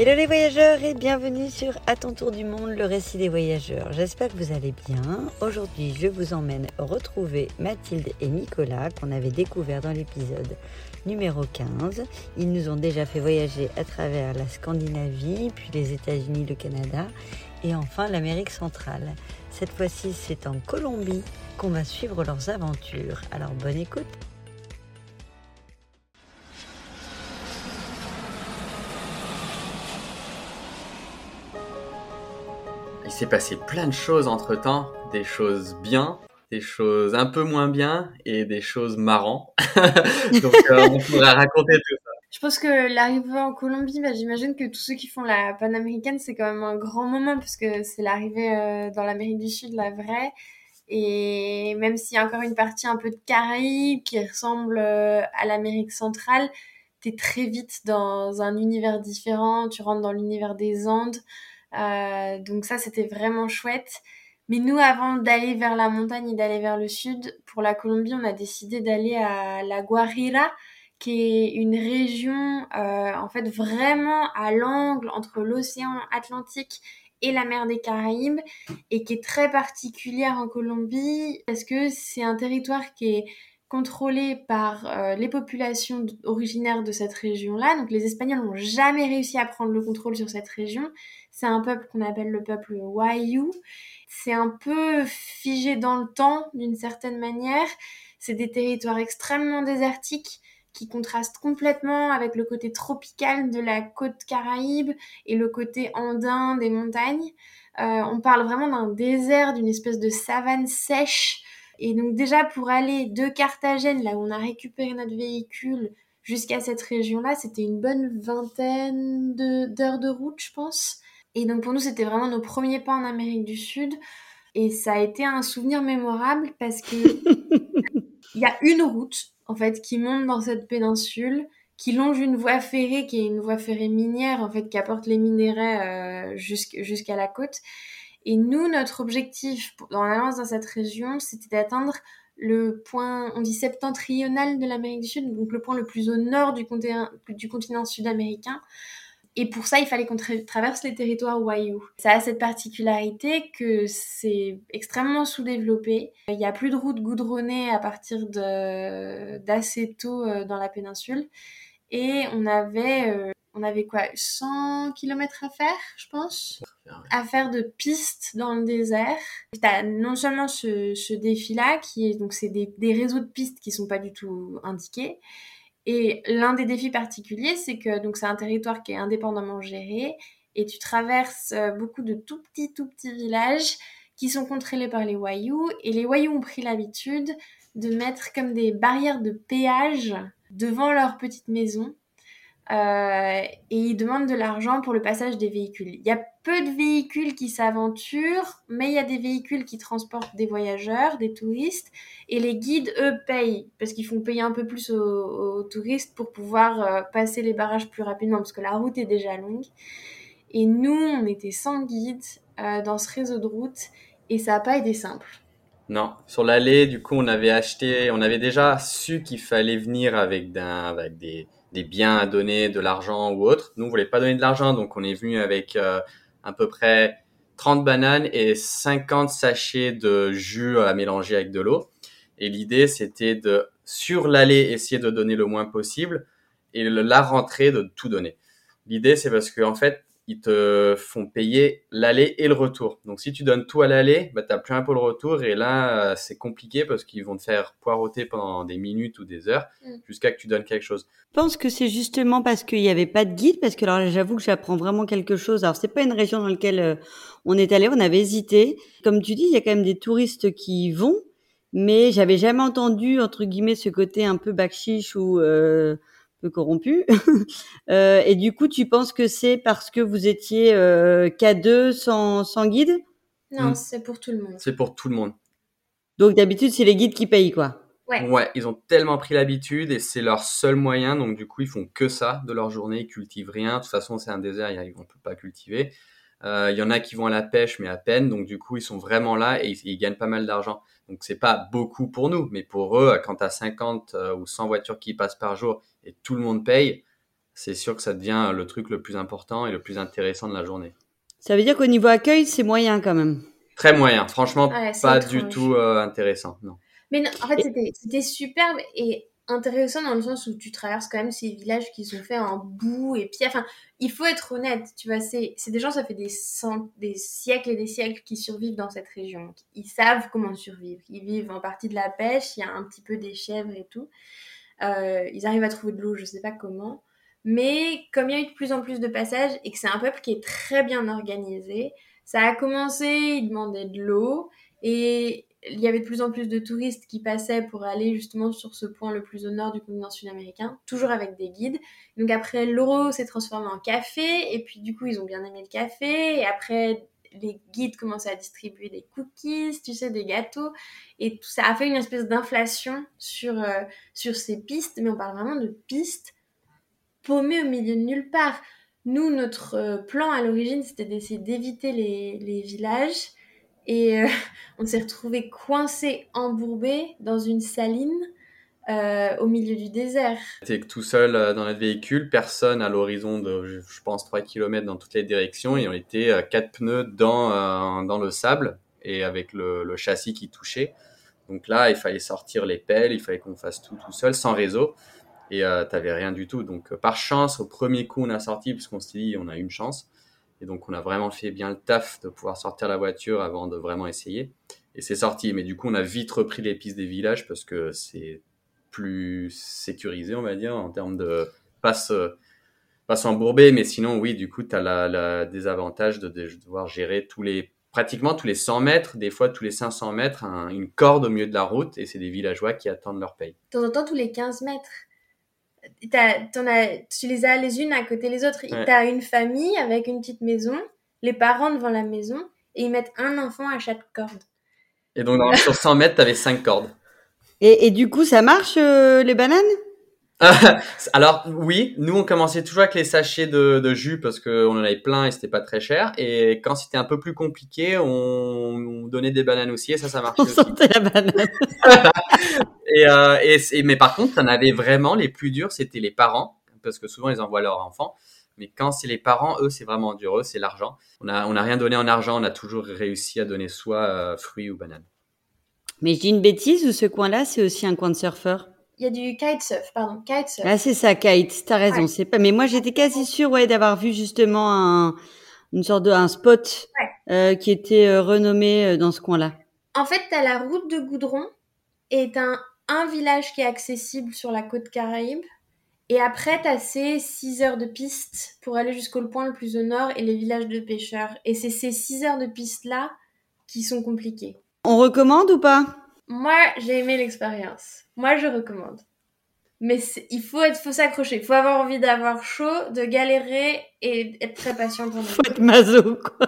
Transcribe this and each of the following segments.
Hello les voyageurs et bienvenue sur À ton tour du monde, le récit des voyageurs. J'espère que vous allez bien. Aujourd'hui, je vous emmène retrouver Mathilde et Nicolas qu'on avait découvert dans l'épisode numéro 15. Ils nous ont déjà fait voyager à travers la Scandinavie, puis les États-Unis, le Canada et enfin l'Amérique centrale. Cette fois-ci, c'est en Colombie qu'on va suivre leurs aventures. Alors bonne écoute. Il s'est passé plein de choses entre temps, des choses bien, des choses un peu moins bien et des choses marrantes. Donc euh, on pourrait raconter tout ça. Je pense que l'arrivée en Colombie, bah, j'imagine que tous ceux qui font la panaméricaine, c'est quand même un grand moment parce que c'est l'arrivée euh, dans l'Amérique du Sud, la vraie. Et même s'il y a encore une partie un peu de Caraïbes qui ressemble euh, à l'Amérique centrale, t'es très vite dans un univers différent, tu rentres dans l'univers des Andes. Euh, donc ça, c'était vraiment chouette. Mais nous, avant d'aller vers la montagne et d'aller vers le sud, pour la Colombie, on a décidé d'aller à la Guajira, qui est une région, euh, en fait, vraiment à l'angle entre l'océan Atlantique et la mer des Caraïbes, et qui est très particulière en Colombie, parce que c'est un territoire qui est contrôlé par euh, les populations originaires de cette région-là. Donc les Espagnols n'ont jamais réussi à prendre le contrôle sur cette région. C'est un peuple qu'on appelle le peuple Wayuu. C'est un peu figé dans le temps d'une certaine manière. C'est des territoires extrêmement désertiques qui contrastent complètement avec le côté tropical de la côte caraïbe et le côté andin des montagnes. Euh, on parle vraiment d'un désert, d'une espèce de savane sèche. Et donc déjà pour aller de Carthagène, là où on a récupéré notre véhicule, jusqu'à cette région-là, c'était une bonne vingtaine d'heures de route, je pense. Et donc pour nous, c'était vraiment nos premiers pas en Amérique du Sud. Et ça a été un souvenir mémorable parce que il y a une route en fait qui monte dans cette péninsule, qui longe une voie ferrée qui est une voie ferrée minière en fait qui apporte les minéraux euh, jusqu'à la côte. Et nous, notre objectif dans l'avance dans cette région, c'était d'atteindre le point, on dit septentrional de l'Amérique du Sud, donc le point le plus au nord du continent, du continent sud-américain, et pour ça, il fallait qu'on traverse les territoires Wayuu. Ça a cette particularité que c'est extrêmement sous-développé. Il n'y a plus de routes goudronnées à partir d'assez tôt euh, dans la péninsule. Et on avait, euh, on avait quoi 100 km à faire, je pense? À faire de pistes dans le désert. Tu as non seulement ce, ce défi-là, qui est donc c'est des, des réseaux de pistes qui sont pas du tout indiqués, et l'un des défis particuliers, c'est que donc c'est un territoire qui est indépendamment géré et tu traverses euh, beaucoup de tout petits tout petits villages qui sont contrôlés par les Wayuu et les Wayuu ont pris l'habitude de mettre comme des barrières de péage devant leurs petites maisons euh, et ils demandent de l'argent pour le passage des véhicules. Il y a peu de véhicules qui s'aventurent, mais il y a des véhicules qui transportent des voyageurs, des touristes, et les guides, eux, payent, parce qu'ils font payer un peu plus aux, touristes pour pouvoir euh, passer les barrages plus rapidement, parce que la route est déjà longue. Et nous, on était sans guide euh, dans ce réseau de route, et ça n'a pas été simple. Non, sur l'allée, du coup, on avait acheté, on avait déjà su qu'il fallait venir avec des des biens à donner, de l'argent ou autre. Nous, on voulait pas donner de l'argent, donc on est venu avec euh, à peu près 30 bananes et 50 sachets de jus à mélanger avec de l'eau. Et l'idée, c'était de, sur l'allée, essayer de donner le moins possible et la rentrée de tout donner. L'idée, c'est parce que, en fait, ils te font payer l'aller et le retour. Donc si tu donnes tout à l'aller, bah, tu n'as plus un peu le retour et là, c'est compliqué parce qu'ils vont te faire poireauter pendant des minutes ou des heures mm. jusqu'à que tu donnes quelque chose. Je pense que c'est justement parce qu'il n'y avait pas de guide, parce que alors j'avoue que j'apprends vraiment quelque chose. Alors c'est pas une région dans laquelle euh, on est allé, on avait hésité. Comme tu dis, il y a quand même des touristes qui y vont, mais j'avais jamais entendu entre guillemets ce côté un peu bakchiche ou euh, peu corrompu. euh, et du coup, tu penses que c'est parce que vous étiez euh, K2 sans, sans guide? Non, hmm. c'est pour tout le monde. C'est pour tout le monde. Donc d'habitude, c'est les guides qui payent, quoi. Ouais. ouais, ils ont tellement pris l'habitude et c'est leur seul moyen. Donc du coup, ils font que ça de leur journée. Ils cultivent rien. De toute façon, c'est un désert, ils ne peuvent pas cultiver. Euh, il y en a qui vont à la pêche, mais à peine. Donc du coup, ils sont vraiment là et ils, ils gagnent pas mal d'argent. Donc c'est pas beaucoup pour nous, mais pour eux, quand tu as 50 ou 100 voitures qui passent par jour et tout le monde paye, c'est sûr que ça devient le truc le plus important et le plus intéressant de la journée. Ça veut dire qu'au niveau accueil, c'est moyen quand même. Très moyen, franchement, Ouais, pas étrange. du tout euh, intéressant. Non. Mais non, en fait, c'était superbe et intéressant dans le sens où tu traverses quand même ces villages qui sont faits en boue et puis enfin il faut être honnête tu vois c'est des gens ça fait des cent- des siècles et des siècles qui survivent dans cette région. Ils savent comment survivre. Ils vivent en partie de la pêche il y a un petit peu des chèvres et tout. Euh, ils arrivent à trouver de l'eau je sais pas comment. Mais comme il y a eu de plus en plus de passages et que c'est un peuple qui est très bien organisé ça a commencé ils demandaient de l'eau et il y avait de plus en plus de touristes qui passaient pour aller justement sur ce point le plus au nord du continent sud-américain, toujours avec des guides. Donc après, l'euro s'est transformé en café, et puis du coup, ils ont bien aimé le café, et après, les guides commençaient à distribuer des cookies, tu sais, des gâteaux, et tout ça a fait une espèce d'inflation sur, euh, sur ces pistes, mais on parle vraiment de pistes paumées au milieu de nulle part. Nous, notre euh, plan à l'origine, c'était d'essayer d'éviter les, les villages, et euh, on s'est retrouvé coincé, embourbé dans une saline euh, au milieu du désert. J'étais tout seul euh, dans notre véhicule, personne à l'horizon de, je pense, 3 km dans toutes les directions, et on était quatre pneus dans, dans le sable, et avec le, châssis qui touchait. Donc là, il fallait sortir les pelles, il fallait qu'on fasse tout tout seul, sans réseau, et t'avais rien du tout. Donc par chance, au premier coup, on a sorti, puisqu'on s'est dit, on a une chance, et donc on a vraiment fait bien le taf de pouvoir sortir la voiture avant de vraiment essayer. Et c'est sorti, mais du coup, on a vite repris les pistes des villages, parce que c'est plus sécurisé, on va dire, en termes de pas se, pas s'embourber, mais sinon, oui, du coup, tu as la, la désavantage de, de devoir gérer tous les, pratiquement tous les 100 mètres, des fois tous les 500 mètres, un- une corde au milieu de la route, et c'est des villageois qui attendent leur paye. De temps en temps, tous les 15 mètres. T'as- t'en as- tu les as les unes à côté des autres. Ouais. T'as une famille avec une petite maison, les parents devant la maison, et ils mettent un enfant à chaque corde. Et donc, dans- sur 100 mètres, tu avais 5 cordes. Et, et du coup, ça marche euh, les bananes? Alors oui, nous on commençait toujours avec les sachets de, de jus parce qu'on en avait plein et c'était pas très cher. Et quand c'était un peu plus compliqué, on, on donnait des bananes aussi et ça, ça marchait On aussi. sentait la banane. Et, euh, et, et- mais par contre, on avait vraiment les plus durs, c'était les parents parce que souvent ils envoient leurs enfants. Mais quand c'est les parents, eux, c'est vraiment dur. Eux, c'est l'argent. On a, on a rien donné en argent. On a toujours réussi à donner soit euh, fruits ou bananes. Mais je dis une bêtise ou ce coin-là, c'est aussi un coin de surfeurs Il y a du kitesurf, pardon, kitesurf. Ah, c'est ça, Kite. T'as raison. Ouais. C'est pas. Mais moi, j'étais quasi sûre, ouais, d'avoir vu justement un, une sorte de un spot euh, qui était euh, renommé euh, dans ce coin-là. En fait, t'as la route de goudron et t'as un, un village qui est accessible sur la côte Caraïbe. Et après, t'as ces 6 heures de piste pour aller jusqu'au point le plus au nord et les villages de pêcheurs. Et c'est ces 6 heures de piste-là qui sont compliquées. On recommande ou pas? Moi, j'ai aimé l'expérience. Moi, je recommande. Mais il faut être, faut s'accrocher. Il faut avoir envie d'avoir chaud, de galérer et être très patient pendant. Faut être maso, quoi.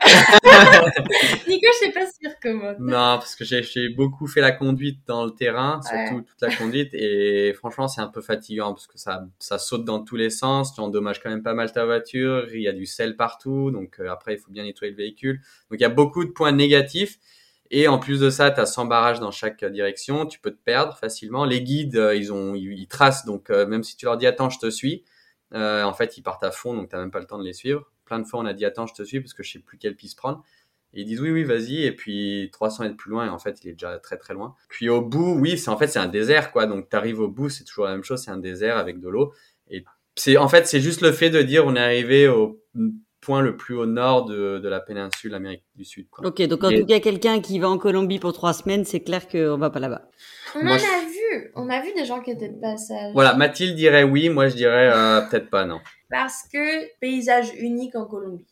Nico, je sais pas si il recommande. Non, parce que j'ai j'ai beaucoup fait la conduite dans le terrain, surtout Ouais. toute la conduite, et franchement, c'est un peu fatigant parce que ça, ça saute dans tous les sens, tu endommages quand même pas mal ta voiture, il y a du sel partout, donc euh, après, il faut bien nettoyer le véhicule. Donc, il y a beaucoup de points négatifs. Et en plus de ça, tu as 100 barrages dans chaque direction, tu peux te perdre facilement. Les guides, euh, ils, ont, ils, tracent, donc euh, même si tu leur dis attends, je te suis, euh, en fait, ils partent à fond, donc tu même pas le temps de les suivre. Plein de fois, on a dit attends, je te suis parce que je sais plus quelle piste prendre. Et ils disent oui, oui, vas-y. Et puis 300 mètres plus loin, et en fait, il est déjà très très loin. Puis au bout, oui, c'est en fait c'est un désert quoi. Donc tu arrives au bout, c'est toujours la même chose, c'est un désert avec de l'eau. Et c'est en fait c'est juste le fait de dire on est arrivé au point le plus au nord de, de la péninsule Amérique du Sud. Quoi. Ok, donc en Et- tout cas, quelqu'un qui va en Colombie pour trois semaines, c'est clair qu'on va pas là-bas. On Moi, en je- a vu. On a vu des gens qui étaient de passage. Voilà, Mathilde dirait oui, moi je dirais euh, peut-être pas non. Parce que paysage unique en Colombie.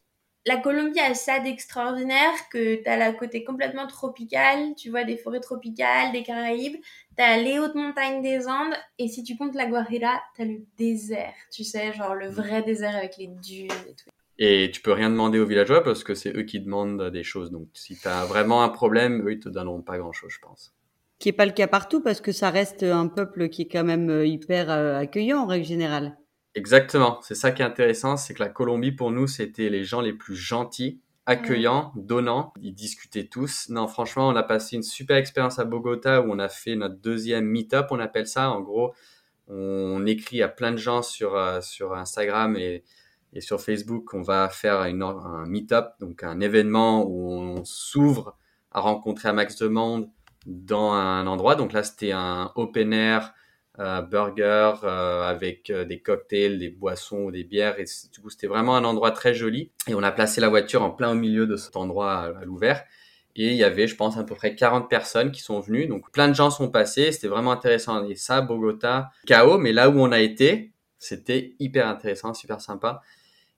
La Colombie a ça d'extraordinaire que t'as la côté complètement tropicale, tu vois des forêts tropicales, des Caraïbes, t'as les hautes montagnes des Andes, et si tu comptes la Guajira, t'as le désert, tu sais, genre le vrai désert avec les dunes et tout. Et tu peux rien demander aux villageois parce que c'est eux qui demandent des choses. Donc si tu as vraiment un problème, eux ils te donneront pas grand-chose, je pense. Qui est pas le cas partout parce que ça reste un peuple qui est quand même euh, hyper euh, accueillant en règle générale. Exactement, c'est ça qui est intéressant, c'est que la Colombie pour nous c'était les gens les plus gentils, accueillants, donnants, ils discutaient tous. Non, franchement, on a passé une super expérience à Bogota où on a fait notre deuxième meet-up, on appelle ça. En gros, On écrit à plein de gens sur, sur Instagram et, et sur Facebook qu'on va faire un meet-up, donc un événement où on s'ouvre à rencontrer un max de monde dans un endroit. Donc là, c'était un open air euh, burger euh, avec euh, des cocktails, des boissons ou des bières. Et du coup, c'était vraiment un endroit très joli. Et on a placé la voiture en plein au milieu de cet endroit à, l'ouvert. Et il y avait, je pense, à peu près 40 personnes qui sont venues. Donc plein de gens sont passés. C'était vraiment intéressant. Et ça, Bogota, chaos. Mais là où on a été, c'était hyper intéressant, super sympa.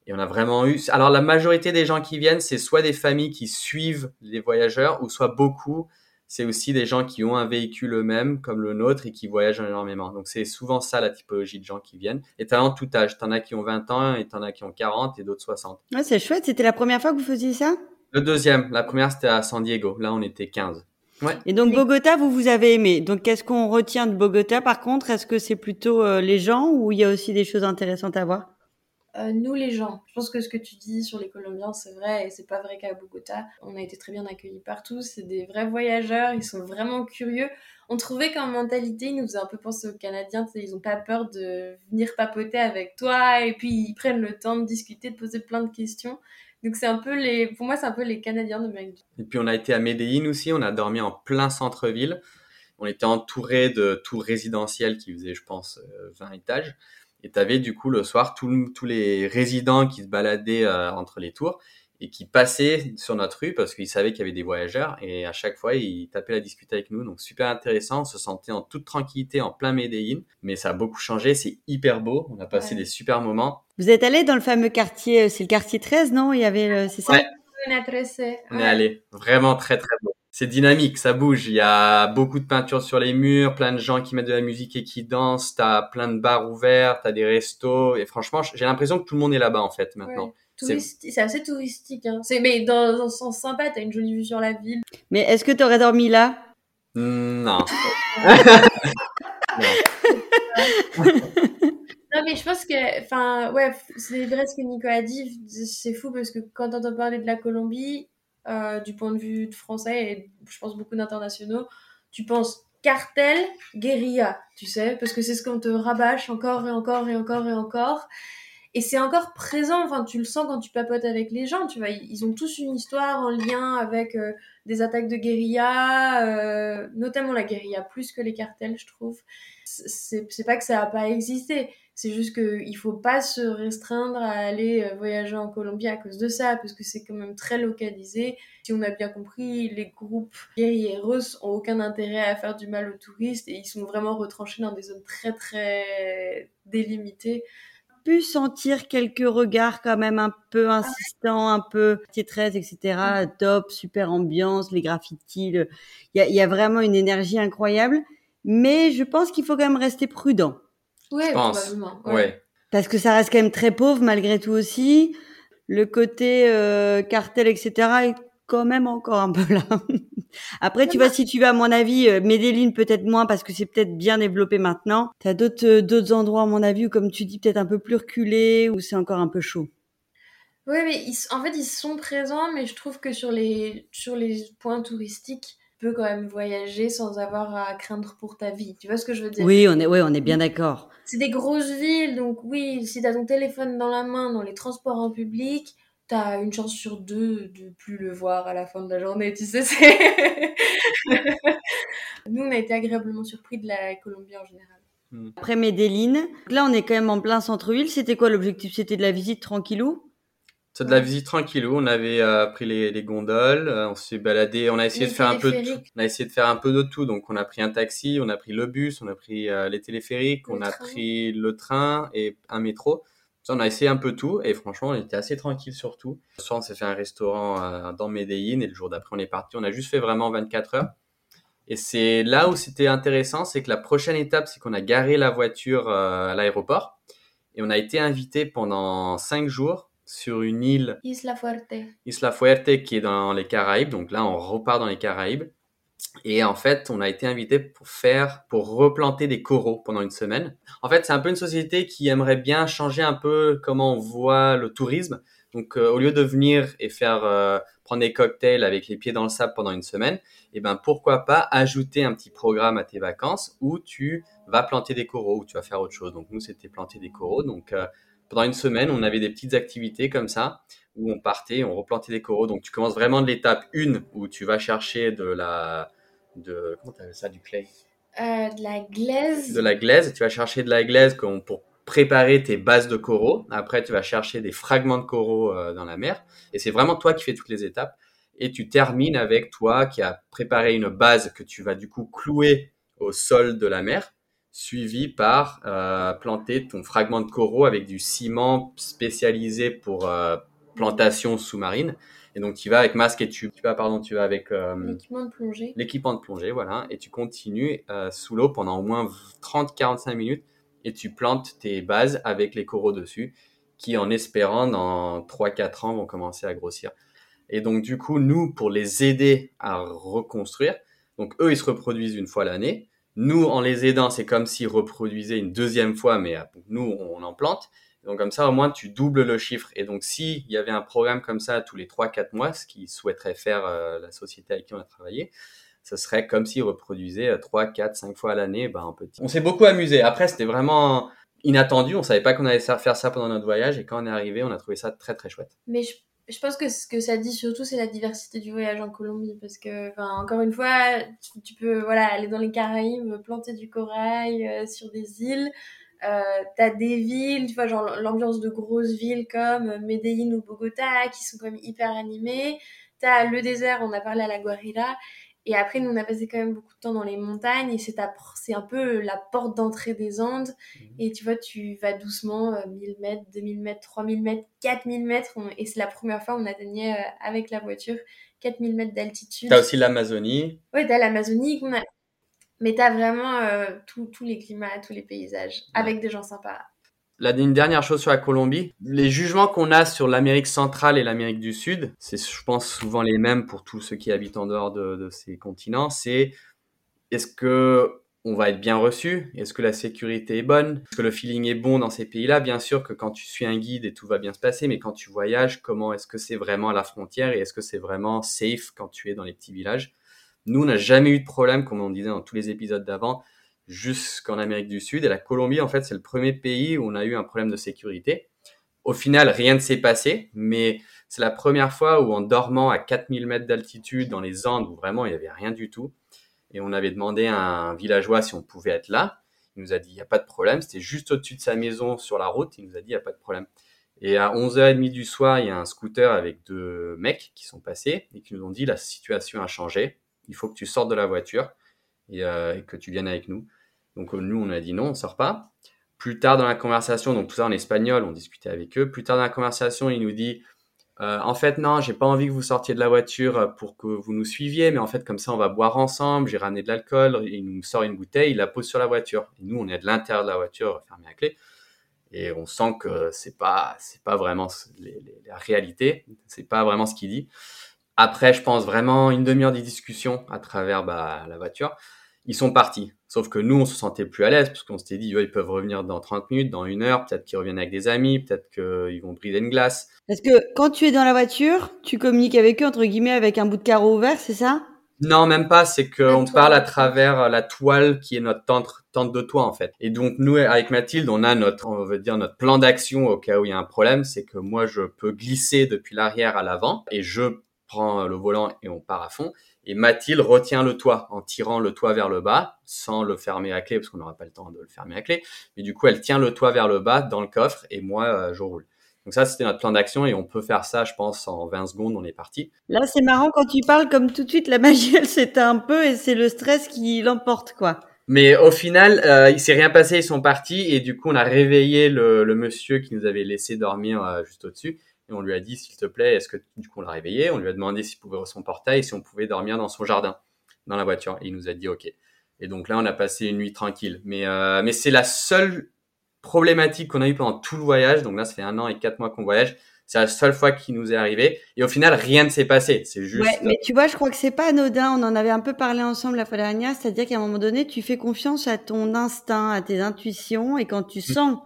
Et on a vraiment eu. Alors la majorité des gens qui viennent, c'est soit des familles qui suivent les voyageurs, ou soit beaucoup c'est aussi des gens qui ont un véhicule eux-mêmes, comme le nôtre, et qui voyagent énormément. Donc, c'est souvent ça la typologie de gens qui viennent. Et tu as en tout âge. Tu en as qui ont 20 ans, et tu en as qui ont 40, et d'autres 60. Ouais, c'est chouette. C'était la première fois que vous faisiez ça? Le deuxième. La première, c'était à San Diego. Là, on était 15. Ouais. Et donc Bogota, vous vous avez aimé. Donc qu'est-ce qu'on retient de Bogota Par contre, est-ce que c'est plutôt euh, les gens ou il y a aussi des choses intéressantes à voir? Euh, nous les gens. Je pense que ce que tu dis sur les Colombiens, c'est vrai et c'est pas vrai qu'à Bogota. On a été très bien accueillis partout. C'est des vrais voyageurs, ils sont vraiment curieux. On trouvait qu'en mentalité, ils nous faisaient un peu penser aux Canadiens. Ils ont pas peur de venir papoter avec toi et puis ils prennent le temps de discuter, de poser plein de questions. Donc c'est un peu les, pour moi, c'est un peu les Canadiens de Medellín. Et puis on a été à Medellín aussi. On a dormi en plein centre-ville. On était entouré de tours résidentielles qui faisaient, je pense, 20 euh, étages. Et tu avais du coup le soir tous les résidents qui se baladaient euh, entre les tours et qui passaient sur notre rue parce qu'ils savaient qu'il y avait des voyageurs. Et à chaque fois ils tapaient la discuter avec nous. Donc super intéressant, on se sentait en toute tranquillité en plein Medellín, mais ça a beaucoup changé, c'est hyper beau, on a passé des super moments. Vous êtes allé dans le fameux quartier, euh, c'est le quartier 13 non? Il y avait c'est ça? Ouais. On est allé, vraiment très très beau c'est dynamique, ça bouge. Il y a beaucoup de peintures sur les murs, plein de gens qui mettent de la musique et qui dansent. T'as plein de bars ouverts, t'as des restos. Et franchement, j'ai l'impression que tout le monde est là-bas en fait maintenant. C'est assez touristique. Hein. Mais dans un sens sympa, t'as une jolie vue sur la ville. Mais est-ce que t'aurais dormi là? Non. Non, mais je pense que, enfin, ouais, c'est vrai ce que Nico a dit. C'est fou parce que quand on entend parler de la Colombie, euh, du point de vue français et je pense beaucoup d'internationaux, tu penses cartel, guérilla, tu sais, parce que c'est ce qu'on te rabâche encore et encore et encore et encore. Et c'est encore présent, enfin tu le sens quand tu papotes avec les gens, tu vois, ils ont tous une histoire en lien avec euh, des attaques de guérilla, euh, notamment la guérilla plus que les cartels, je trouve. C'est pas que ça n'a pas existé, c'est juste qu'il faut pas se restreindre à aller euh, voyager en Colombie à cause de ça, parce que c'est quand même très localisé. Si on a bien compris, les groupes guerriers russes ont aucun intérêt à faire du mal aux touristes et ils sont vraiment retranchés dans des zones très très délimitées pu sentir quelques regards quand même un peu insistants, un peu T13, etc. Top, super ambiance, les graffitis. Il y, a, y, a, vraiment une énergie incroyable. Mais je pense qu'il faut quand même rester prudent. Oui, probablement. Ouais. Parce que ça reste quand même très pauvre malgré tout aussi. Le côté euh, cartel, etc. est quand même encore un peu là. Après, tu vois, si tu vas, à mon avis, euh, Medellin peut-être moins parce que c'est peut-être bien développé maintenant. T'as d'autres euh, d'autres endroits, à mon avis, où comme tu dis, peut-être un peu plus reculé, où c'est encore un peu chaud. Oui, mais en fait, ils sont présents, mais je trouve que sur les sur les points touristiques, peux quand même voyager sans avoir à craindre pour ta vie. Tu vois ce que je veux dire? Oui, on est, oui, on est bien d'accord. C'est des grosses villes, donc oui, si tu as ton téléphone dans la main, dans les transports en public, tu as une chance sur deux de plus le voir à la fin de la journée, tu sais. Nous, on a été agréablement surpris de la Colombie en général. Hmm. Après Medellin, là on est quand même en plein centre-ville. C'était quoi l'objectif? C'était de la visite tranquillou? C'est de la visite tranquille. On avait euh, pris les, gondoles, euh, on s'est baladé, on a essayé de faire un peu de tout. On a essayé de faire un peu de tout. Donc on a pris un taxi, on a pris le bus, on a pris euh, les téléphériques, on a pris le train et un métro. Ça, on a essayé un peu tout et franchement, on était assez tranquille sur tout. Le soir, on s'est fait un restaurant dans Medellin et le jour d'après, on est parti. On a juste fait vraiment 24 heures. Et c'est là où c'était intéressant, c'est que la prochaine étape, c'est qu'on a garé la voiture à l'aéroport et on a été invité pendant 5 jours sur une île. Isla Fuerte. Isla Fuerte qui est dans les Caraïbes. Donc là, on repart dans les Caraïbes. Et en fait, on a été invité pour faire, pour replanter des coraux pendant une semaine. En fait, c'est un peu une société qui aimerait bien changer un peu comment on voit le tourisme. Donc, euh, au lieu de venir et faire euh, prendre des cocktails avec les pieds dans le sable pendant une semaine, et eh ben pourquoi pas ajouter un petit programme à tes vacances où tu vas planter des coraux, où tu vas faire autre chose. Donc nous, c'était planter des coraux. Donc euh, pendant une semaine, on avait des petites activités comme ça où on partait, on replantait des coraux. Donc tu commences vraiment de l'étape 1 où tu vas chercher de la de comment ça du clay? Euh, de la glaise. De la glaise. Tu vas chercher de la glaise pour préparer tes bases de coraux. Après, tu vas chercher des fragments de coraux euh, dans la mer. Et c'est vraiment toi qui fais toutes les étapes. Et tu termines avec toi qui a préparé une base que tu vas du coup clouer au sol de la mer, suivi par euh, planter ton fragment de coraux avec du ciment spécialisé pour plantation sous-marine. Et donc, tu vas avec masque et tube. Tu vas, pardon, tu vas avec euh, l'équipement de plongée. L'équipement de plongée, voilà. Et tu continues euh, sous l'eau pendant au moins 30-45 minutes et tu plantes tes bases avec les coraux dessus qui, en espérant, dans 3-4 ans, vont commencer à grossir. Et donc, du coup, nous, pour les aider à reconstruire, donc eux, ils se reproduisent une fois l'année. Nous, en les aidant, c'est comme s'ils reproduisaient une deuxième fois, mais euh, nous, on en plante. Donc comme ça, au moins, tu doubles le chiffre. Et donc, s'il y avait un programme comme ça tous les 3-4 mois, ce qui souhaiterait faire euh, la société avec qui on a travaillé, ce serait comme s'il reproduisait 3, 4, 5 fois à l'année ben, petit. On s'est beaucoup amusé. Après, c'était vraiment inattendu. On savait pas qu'on allait faire ça pendant notre voyage. Et quand on est arrivé, on a trouvé ça très, très chouette. Mais pense que ce que ça dit surtout, c'est la diversité du voyage en Colombie. Parce que, encore une fois, tu, peux voilà, aller dans les Caraïbes, planter du corail euh, sur des îles. Euh, t'as des villes, tu vois, genre l'ambiance de grosses villes comme Medellin ou Bogota qui sont quand même hyper animées. T'as le désert, on a parlé à la Guarira. Et après, nous, on a passé quand même beaucoup de temps dans les montagnes et c'est, c'est un peu la porte d'entrée des Andes. Mhm. Et tu vois, tu vas doucement, 1000 euh, mètres, 2000 mètres, 3000 mètres, 4000 mètres. et c'est la première fois on atteignait euh, avec la voiture 4000 mètres d'altitude. T'as aussi l'Amazonie. Oui, t'as l'Amazonie qu'on a, mais tu as vraiment euh, tous les climats, tous les paysages, avec des gens sympas. La, une dernière chose sur la Colombie, les jugements qu'on a sur l'Amérique centrale et l'Amérique du Sud, c'est je pense souvent les mêmes pour tous ceux qui habitent en dehors de, ces continents, c'est est-ce que on va être bien reçu? Est-ce que la sécurité est bonne? Est-ce que le feeling est bon dans ces pays-là? Bien sûr que quand tu suis un guide et tout va bien se passer, mais quand tu voyages, comment est-ce que c'est vraiment à la frontière et est-ce que c'est vraiment safe quand tu es dans les petits villages? Nous, on n'a jamais eu de problème, comme on disait dans tous les épisodes d'avant, jusqu'en Amérique du Sud. Et la Colombie, en fait, c'est le premier pays où on a eu un problème de sécurité. Au final, rien ne s'est passé, mais c'est la première fois où en dormant à 4000 mètres d'altitude dans les Andes, où vraiment il n'y avait rien du tout, et on avait demandé à un villageois si on pouvait être là, il nous a dit il n'y a pas de problème, c'était juste au-dessus de sa maison sur la route, il nous a dit il n'y a pas de problème. Et à 11h30 du soir, il y a un scooter avec deux mecs qui sont passés et qui nous ont dit la situation a changé, il faut que tu sortes de la voiture euh, et, que tu viennes avec nous. Donc euh, nous, on a dit non, on sort pas. Plus tard dans la conversation, donc tout ça en espagnol, on discutait avec eux. Plus tard dans la conversation, il nous dit euh, en fait non, j'ai pas envie que vous sortiez de la voiture pour que vous nous suiviez, mais en fait comme ça on va boire ensemble. J'ai ramené de l'alcool. Il nous sort une bouteille, il la pose sur la voiture. Et nous, on est de l'intérieur de la voiture, fermé à clé et on sent que c'est pas c'est pas vraiment la réalité c'est pas vraiment ce qu'il dit après, je pense vraiment une demi-heure de discussion à travers bah, la voiture. Ils sont partis. Sauf que nous, on se sentait plus à l'aise parce qu'on s'était dit, ils peuvent revenir dans 30 minutes, dans une heure, peut-être qu'ils reviennent avec des amis, peut-être qu'ils vont briser une glace. Parce que quand tu es dans la voiture, tu communiques avec eux, entre guillemets, avec un bout de carreau ouvert, c'est ça? Non, même pas. C'est qu'on parle à travers la toile qui est notre tente, tente de toit en fait. Et donc nous, avec Mathilde, on a notre, on veut dire notre plan d'action au cas où il y a un problème. C'est que moi, je peux glisser depuis l'arrière à l'avant et je prend le volant et on part à fond. Et Mathilde retient le toit en tirant le toit vers le bas, sans le fermer à clé, parce qu'on n'aura pas le temps de le fermer à clé. Mais du coup, elle tient le toit vers le bas dans le coffre et moi, euh, je roule. Donc ça, c'était notre plan d'action et on peut faire ça, je pense, en 20 secondes, on est parti. Là, c'est marrant quand tu parles comme tout de suite, la magie, elle s'éteint un peu et c'est le stress qui l'emporte, quoi. Mais au final, euh, il s'est rien passé, ils sont partis et du coup, on a réveillé le, le monsieur qui nous avait laissé dormir euh, juste au-dessus et on lui a dit, s'il te plaît, est-ce que du coup on l'a réveillé? On lui a demandé s'il pouvait ouvrir son portail, si on pouvait dormir dans son jardin, dans la voiture. Et il nous a dit OK. Et donc là, on a passé une nuit tranquille. Mais, euh, mais c'est la seule problématique qu'on a eu pendant tout le voyage. Donc là, ça fait un an et quatre mois qu'on voyage. C'est la seule fois qui nous est arrivé. Et au final, rien ne s'est passé. C'est juste. Ouais, mais tu vois, je crois que c'est pas anodin. On en avait un peu parlé ensemble la fois dernière. C'est-à-dire qu'à un moment donné, tu fais confiance à ton instinct, à tes intuitions. Et quand tu mm. sens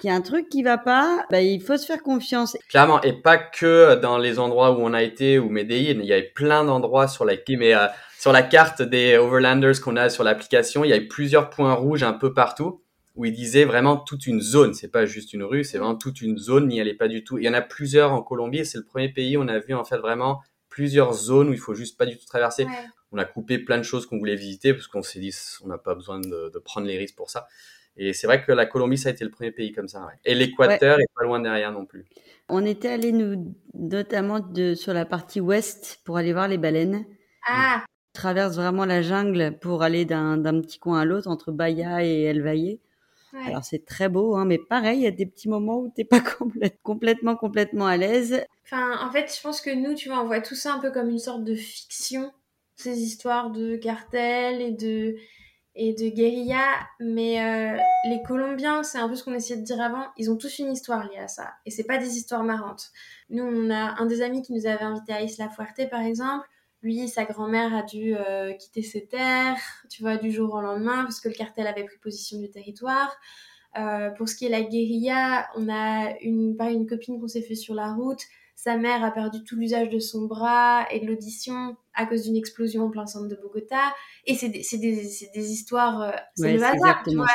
qu'il y a un truc qui va pas, bah, il faut se faire confiance. Clairement, et pas que dans les endroits où on a été ou Medellin, il y avait plein d'endroits sur la mais euh, sur la carte des overlanders qu'on a sur l'application, il y avait plusieurs points rouges un peu partout où il disait vraiment toute une zone. C'est pas juste une rue, c'est vraiment toute une zone. N'y allait pas du tout. Il y en a plusieurs en Colombie. C'est le premier pays où on a vu en fait vraiment plusieurs zones où il faut juste pas du tout traverser. On a coupé plein de choses qu'on voulait visiter parce qu'on s'est dit on n'a pas besoin de, prendre les risques pour ça. Et c'est vrai que la Colombie, ça a été le premier pays comme ça. Et l'Équateur est pas loin derrière non plus. On était allé nous notamment de, sur la partie ouest pour aller voir les baleines. Ah. On traverse vraiment la jungle pour aller d'un petit coin à l'autre entre Bahia et El Valle. Alors c'est très beau, hein, mais pareil, il y a des petits moments où t'es pas complètement, complètement à l'aise. Enfin, en fait, je pense que nous, tu vois, on voit tout ça un peu comme une sorte de fiction, ces histoires de cartels et de et de guérilla, mais euh, les Colombiens, c'est un peu ce qu'on essayait de dire avant, ils ont tous une histoire liée à ça, et c'est pas des histoires marrantes. Nous, on a un des amis qui nous avait invité à Isla Fuerte, par exemple, lui, sa grand-mère a dû euh, quitter ses terres, tu vois, du jour au lendemain, parce que le cartel avait pris position du territoire. Euh, pour ce qui est la guérilla, on a une, une copine qu'on s'est fait sur la route. Sa mère a perdu tout l'usage de son bras et de l'audition à cause d'une explosion en plein centre de Bogota. Et c'est des, des, des, histoires, euh, c'est le hasard, tu vois.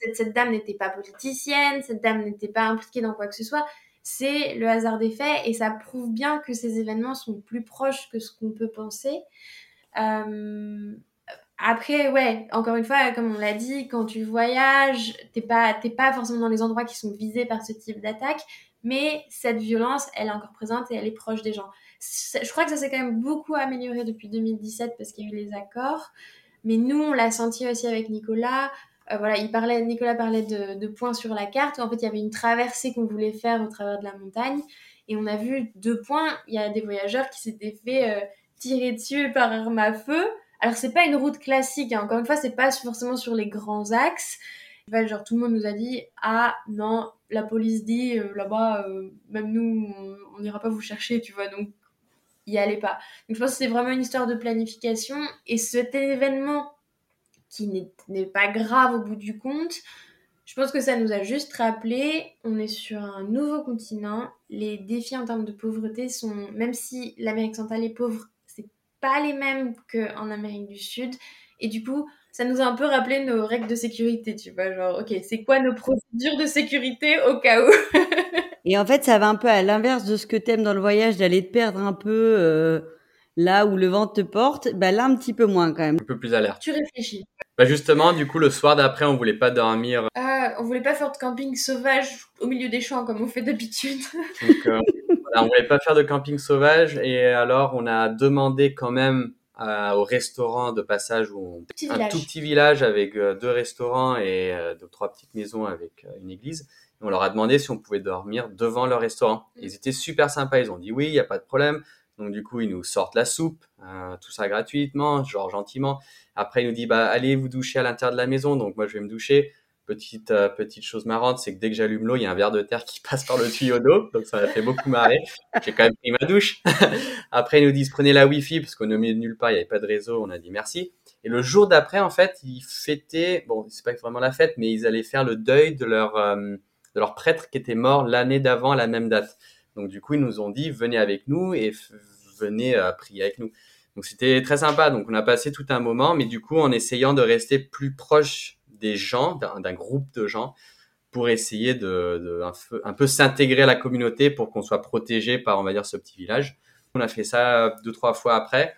Cette, cette, dame n'était pas politicienne, cette dame n'était pas impliquée dans quoi que ce soit c'est le hasard des faits et ça prouve bien que ces événements sont plus proches que ce qu'on peut penser. Euh, après, ouais, encore une fois, comme on l'a dit, quand tu voyages, t'es pas, t'es pas forcément dans les endroits qui sont visés par ce type d'attaque, mais cette violence, elle est encore présente et elle est proche des gens. Je crois que ça s'est quand même beaucoup amélioré depuis 2017 parce qu'il y a eu les accords, mais nous, on l'a senti aussi avec Nicolas. Euh, voilà, il parlait, Nicolas parlait de, points sur la carte. en fait, il y avait une traversée qu'on voulait faire au travers de la montagne. Et on a vu deux points. Il y a des voyageurs qui s'étaient fait euh, tirer dessus par arme à feu. Alors, c'est pas une route classique. Hein. Encore une fois, c'est pas forcément sur les grands axes. genre, tout le monde nous a dit Ah non, la police dit euh, là-bas, même nous, on n'ira pas vous chercher, tu vois. Donc, y allez pas. Donc, je pense que c'est vraiment une histoire de planification. Et cet événement qui n'est pas grave au bout du compte. Je pense que ça nous a juste rappelé, on est sur un nouveau continent. Les défis en termes de pauvreté sont, même si l'Amérique centrale est pauvre, c'est pas les mêmes qu'en Amérique du Sud. Et du coup, ça nous a un peu rappelé nos règles de sécurité, tu vois, genre, ok, c'est quoi nos procédures de sécurité au cas où? Et en fait, ça va un peu à l'inverse de ce que t'aimes dans le voyage, d'aller te perdre un peu euh, là où le vent te porte. Bah là, un petit peu moins quand même. Un peu plus alerte. Tu réfléchis. Bah justement, du coup, le soir d'après, on voulait pas dormir. Ah, on voulait pas faire de camping sauvage au milieu des champs comme on fait d'habitude. Donc, euh, voilà, on voulait pas faire de camping sauvage et alors on a demandé quand même au restaurant de passage où on... un tout petit village avec euh, deux restaurants et euh, deux trois petites maisons avec une église. Et on leur a demandé si on pouvait dormir devant leur restaurant. Ils étaient super sympas. Ils ont dit oui, il y a pas de problème. Donc du coup, ils nous sortent la soupe, euh, tout ça gratuitement, genre gentiment. Après, il nous dit bah allez vous doucher à l'intérieur de la maison. Donc moi, je vais me doucher. Petite euh, petite chose marrante, c'est que dès que j'allume l'eau, il y a un verre de terre qui passe par le tuyau d'eau. Donc ça m'a fait beaucoup marrer. J'ai quand même pris ma douche. Après, ils nous disent prenez la Wi-Fi parce qu'on milieu de nulle part, il n'y avait pas de réseau. On a dit merci. Et le jour d'après, en fait, ils fêtaient, bon, c'est pas vraiment la fête, mais ils allaient faire le deuil de leur euh, de leur prêtre qui était mort l'année d'avant à la même date. Donc du coup, ils nous ont dit venez avec nous et venez à prier avec nous. Donc c'était très sympa. Donc on a passé tout un moment, mais du coup en essayant de rester plus proche des gens, d'un groupe de gens, pour essayer de, un, peu, s'intégrer à la communauté pour qu'on soit protégé par on va dire ce petit village. On a fait ça deux trois fois après.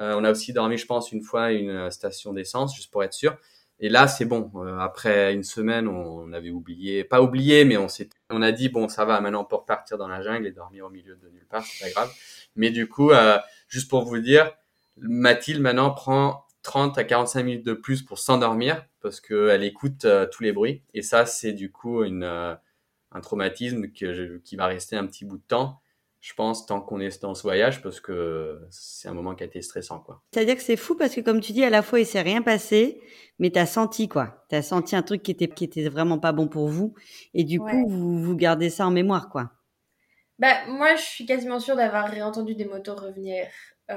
Euh, on a aussi dormi, je pense, une fois à une station d'essence juste pour être sûr. Et là, c'est bon. Euh, après une semaine, on avait oublié, pas oublié, mais on s'est, on a dit bon, ça va. Maintenant, pour partir dans la jungle et dormir au milieu de nulle part, c'est pas grave. Mais du coup, euh, juste pour vous dire, Mathilde maintenant prend 30 à 45 minutes de plus pour s'endormir parce qu'elle écoute euh, tous les bruits. Et ça, c'est du coup une, un traumatisme que qui va rester un petit bout de temps je pense, tant qu'on est dans ce voyage, parce que c'est un moment qui a été stressant, quoi. C'est-à-dire que c'est fou parce que, comme tu dis, à la fois, il s'est rien passé, mais tu as senti, quoi. Tu as senti un truc qui était, qui était vraiment pas bon pour vous. Et du coup, vous, vous gardez ça en mémoire, quoi. Bah, moi, je suis quasiment sûre d'avoir réentendu des motos revenir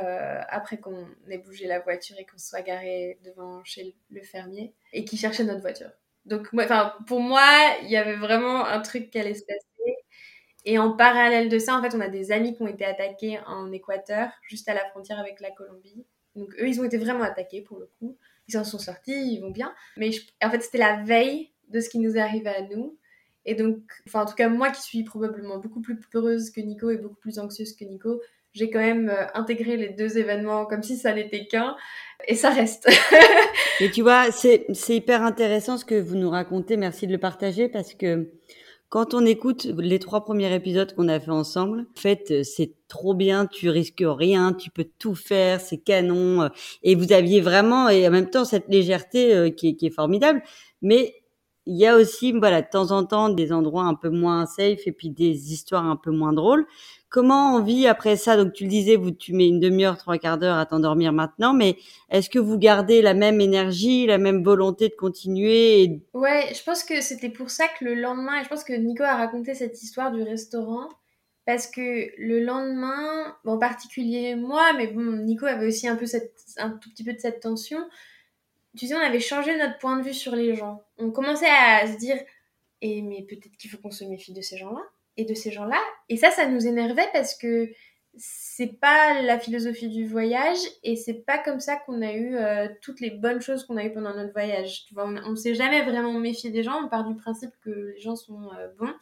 euh, après qu'on ait bougé la voiture et qu'on soit garé devant chez le fermier et qui cherchait notre voiture. Donc, enfin, pour moi, il y avait vraiment un truc qui allait se passer. Et en parallèle de ça, en fait, on a des amis qui ont été attaqués en Équateur, juste à la frontière avec la Colombie. Donc, eux, ils ont été vraiment attaqués pour le coup. Ils s'en sont sortis, ils vont bien. Mais en fait, c'était la veille de ce qui nous arrivé à nous. Et donc, enfin, en tout cas, moi qui suis probablement beaucoup plus peureuse que Nico et beaucoup plus anxieuse que Nico, j'ai quand même euh, intégré les deux événements comme si ça n'était qu'un, et ça reste. et tu vois, c'est hyper intéressant ce que vous nous racontez, merci de le partager, parce que quand on écoute les trois premiers épisodes qu'on a fait ensemble, en fait, c'est trop bien, tu risques rien, tu peux tout faire, c'est canon, et vous aviez vraiment, et en même temps, cette légèreté euh, qui, qui est formidable, mais il y a aussi, voilà, de temps en temps, des endroits un peu moins safe et puis des histoires un peu moins drôles. Comment on vit après ça? Donc, tu le disais, vous, tu mets une demi-heure, trois quarts d'heure à t'endormir maintenant, mais est-ce que vous gardez la même énergie, la même volonté de continuer Ouais, je pense que c'était pour ça que le lendemain, et je pense que Nico a raconté cette histoire du restaurant, parce que le lendemain, en particulier moi, mais Nico avait aussi un peu un tout petit peu de cette tension. Tu sais, on avait changé notre point de vue sur les gens. On commençait à se dire, et mais peut-être qu'il faut qu'on se méfie de ces gens-là et de ces gens-là. Et ça, ça nous énervait parce que c'est pas la philosophie du voyage et c'est pas comme ça qu'on a eu euh, toutes les bonnes choses qu'on a eues pendant notre voyage. Tu vois, on, ne s'est jamais vraiment méfié des gens. On part du principe que les gens sont euh, bons.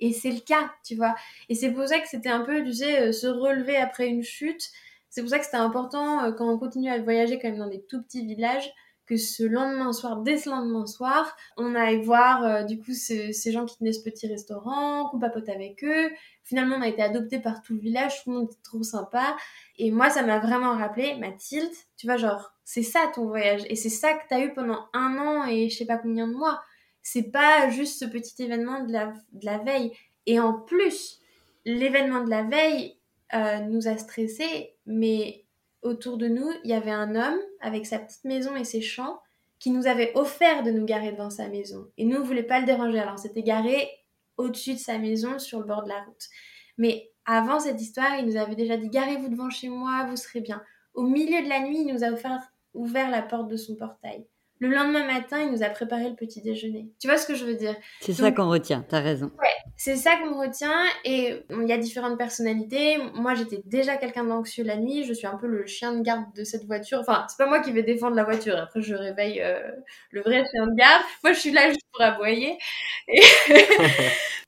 Et c'est le cas, tu vois. Et c'est pour ça que c'était un peu, tu sais, euh, se relever après une chute. C'est pour ça que c'était important quand on continue à voyager quand même dans des tout petits villages que ce lendemain soir, dès ce lendemain soir, on aille voir euh, du coup ces gens qui tenaient ce petit restaurant, qu'on papote avec eux. Finalement, on a été adopté par tout le village, tout le monde était trop sympa. Et moi, ça m'a vraiment rappelé, Mathilde, tu vois, genre, c'est ça ton voyage. Et c'est ça que t'as eu pendant un an et je sais pas combien de mois. C'est pas juste ce petit événement de la, de la veille. Et en plus, l'événement de la veille euh, nous a stressés, mais autour de nous, il y avait un homme avec sa petite maison et ses champs qui nous avait offert de nous garer devant sa maison. Et nous, on ne voulait pas le déranger. Alors, on s'était garé au-dessus de sa maison, sur le bord de la route. Mais avant cette histoire, il nous avait déjà dit Garez-vous devant chez moi, vous serez bien. Au milieu de la nuit, il nous a ouvert la porte de son portail. Le lendemain matin, il nous a préparé le petit déjeuner. Tu vois ce que je veux dire? C'est ça qu'on retient, t'as raison. Ouais, c'est ça qu'on retient. Et il y a différentes personnalités. Moi, j'étais déjà quelqu'un d'anxieux la nuit. Je suis un peu le chien de garde de cette voiture. Enfin, c'est pas moi qui vais défendre la voiture. Après, je réveille euh, le vrai chien de garde. Moi, je suis là juste pour aboyer.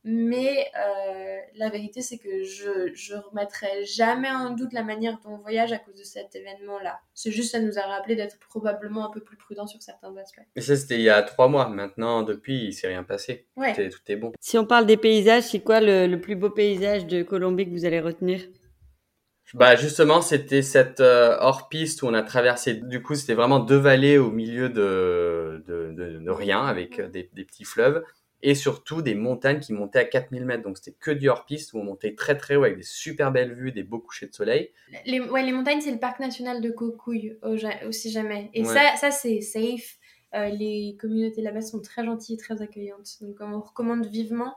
Mais euh, la vérité, c'est que je, je remettrai jamais en doute la manière dont on voyage à cause de cet événement-là. C'est juste, ça nous a rappelé d'être probablement un peu plus prudent sur certains aspects. Mais ça, c'était il y a trois mois. Maintenant, depuis, il s'est rien passé. Ouais. Tout, est, bon. Si on parle des paysages, c'est quoi le, plus beau paysage de Colombie que vous allez retenir? Bah justement, c'était cette euh, hors-piste où on a traversé. Du coup, c'était vraiment deux vallées au milieu de, de, de, rien, avec des, des petits fleuves et surtout des montagnes qui montaient à 4000 mètres. Donc c'était que du hors-piste où on montait très très haut avec des super belles vues, des beaux couchers de soleil. Les, ouais, les montagnes, c'est le parc national de Cocuy aussi jamais. Et ça, ça c'est safe. Euh, les communautés là-bas sont très gentilles, très accueillantes. Donc on recommande vivement.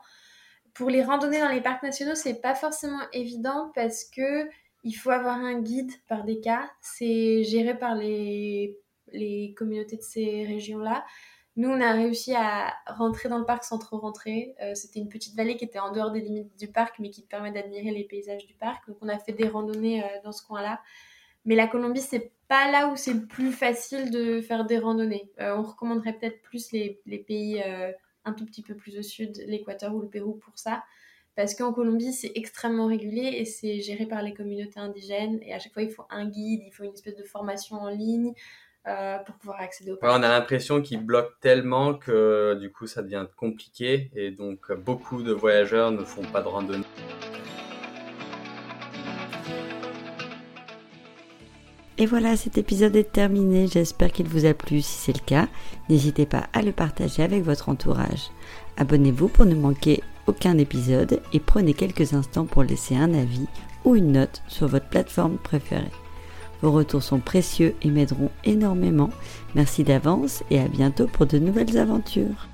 Pour les randonnées dans les parcs nationaux, c'est pas forcément évident parce que il faut avoir un guide par des cas. C'est géré par les, les communautés de ces régions-là. Nous, on a réussi à rentrer dans le parc sans trop rentrer. Euh, c'était une petite vallée qui était en dehors des limites du parc, mais qui permet d'admirer les paysages du parc. Donc, on a fait des randonnées euh, dans ce coin-là. Mais la Colombie, c'est pas là où c'est le plus facile de faire des randonnées. Euh, on recommanderait peut-être plus les, les pays un tout petit peu plus au sud, l'Équateur ou le Pérou pour ça. Parce qu'en Colombie, c'est extrêmement régulier et c'est géré par les communautés indigènes. Et à chaque fois, il faut un guide, il faut une espèce de formation en ligne. Euh, pour pouvoir accéder au ouais, On a l'impression qu'ils bloquent tellement que du coup ça devient compliqué et donc beaucoup de voyageurs ne font pas de randonnée. Et voilà, cet épisode est terminé. J'espère qu'il vous a plu. Si c'est le cas, n'hésitez pas à le partager avec votre entourage. Abonnez-vous pour ne manquer aucun épisode et prenez quelques instants pour laisser un avis ou une note sur votre plateforme préférée. Vos retours sont précieux et m'aideront énormément. Merci d'avance et à bientôt pour de nouvelles aventures.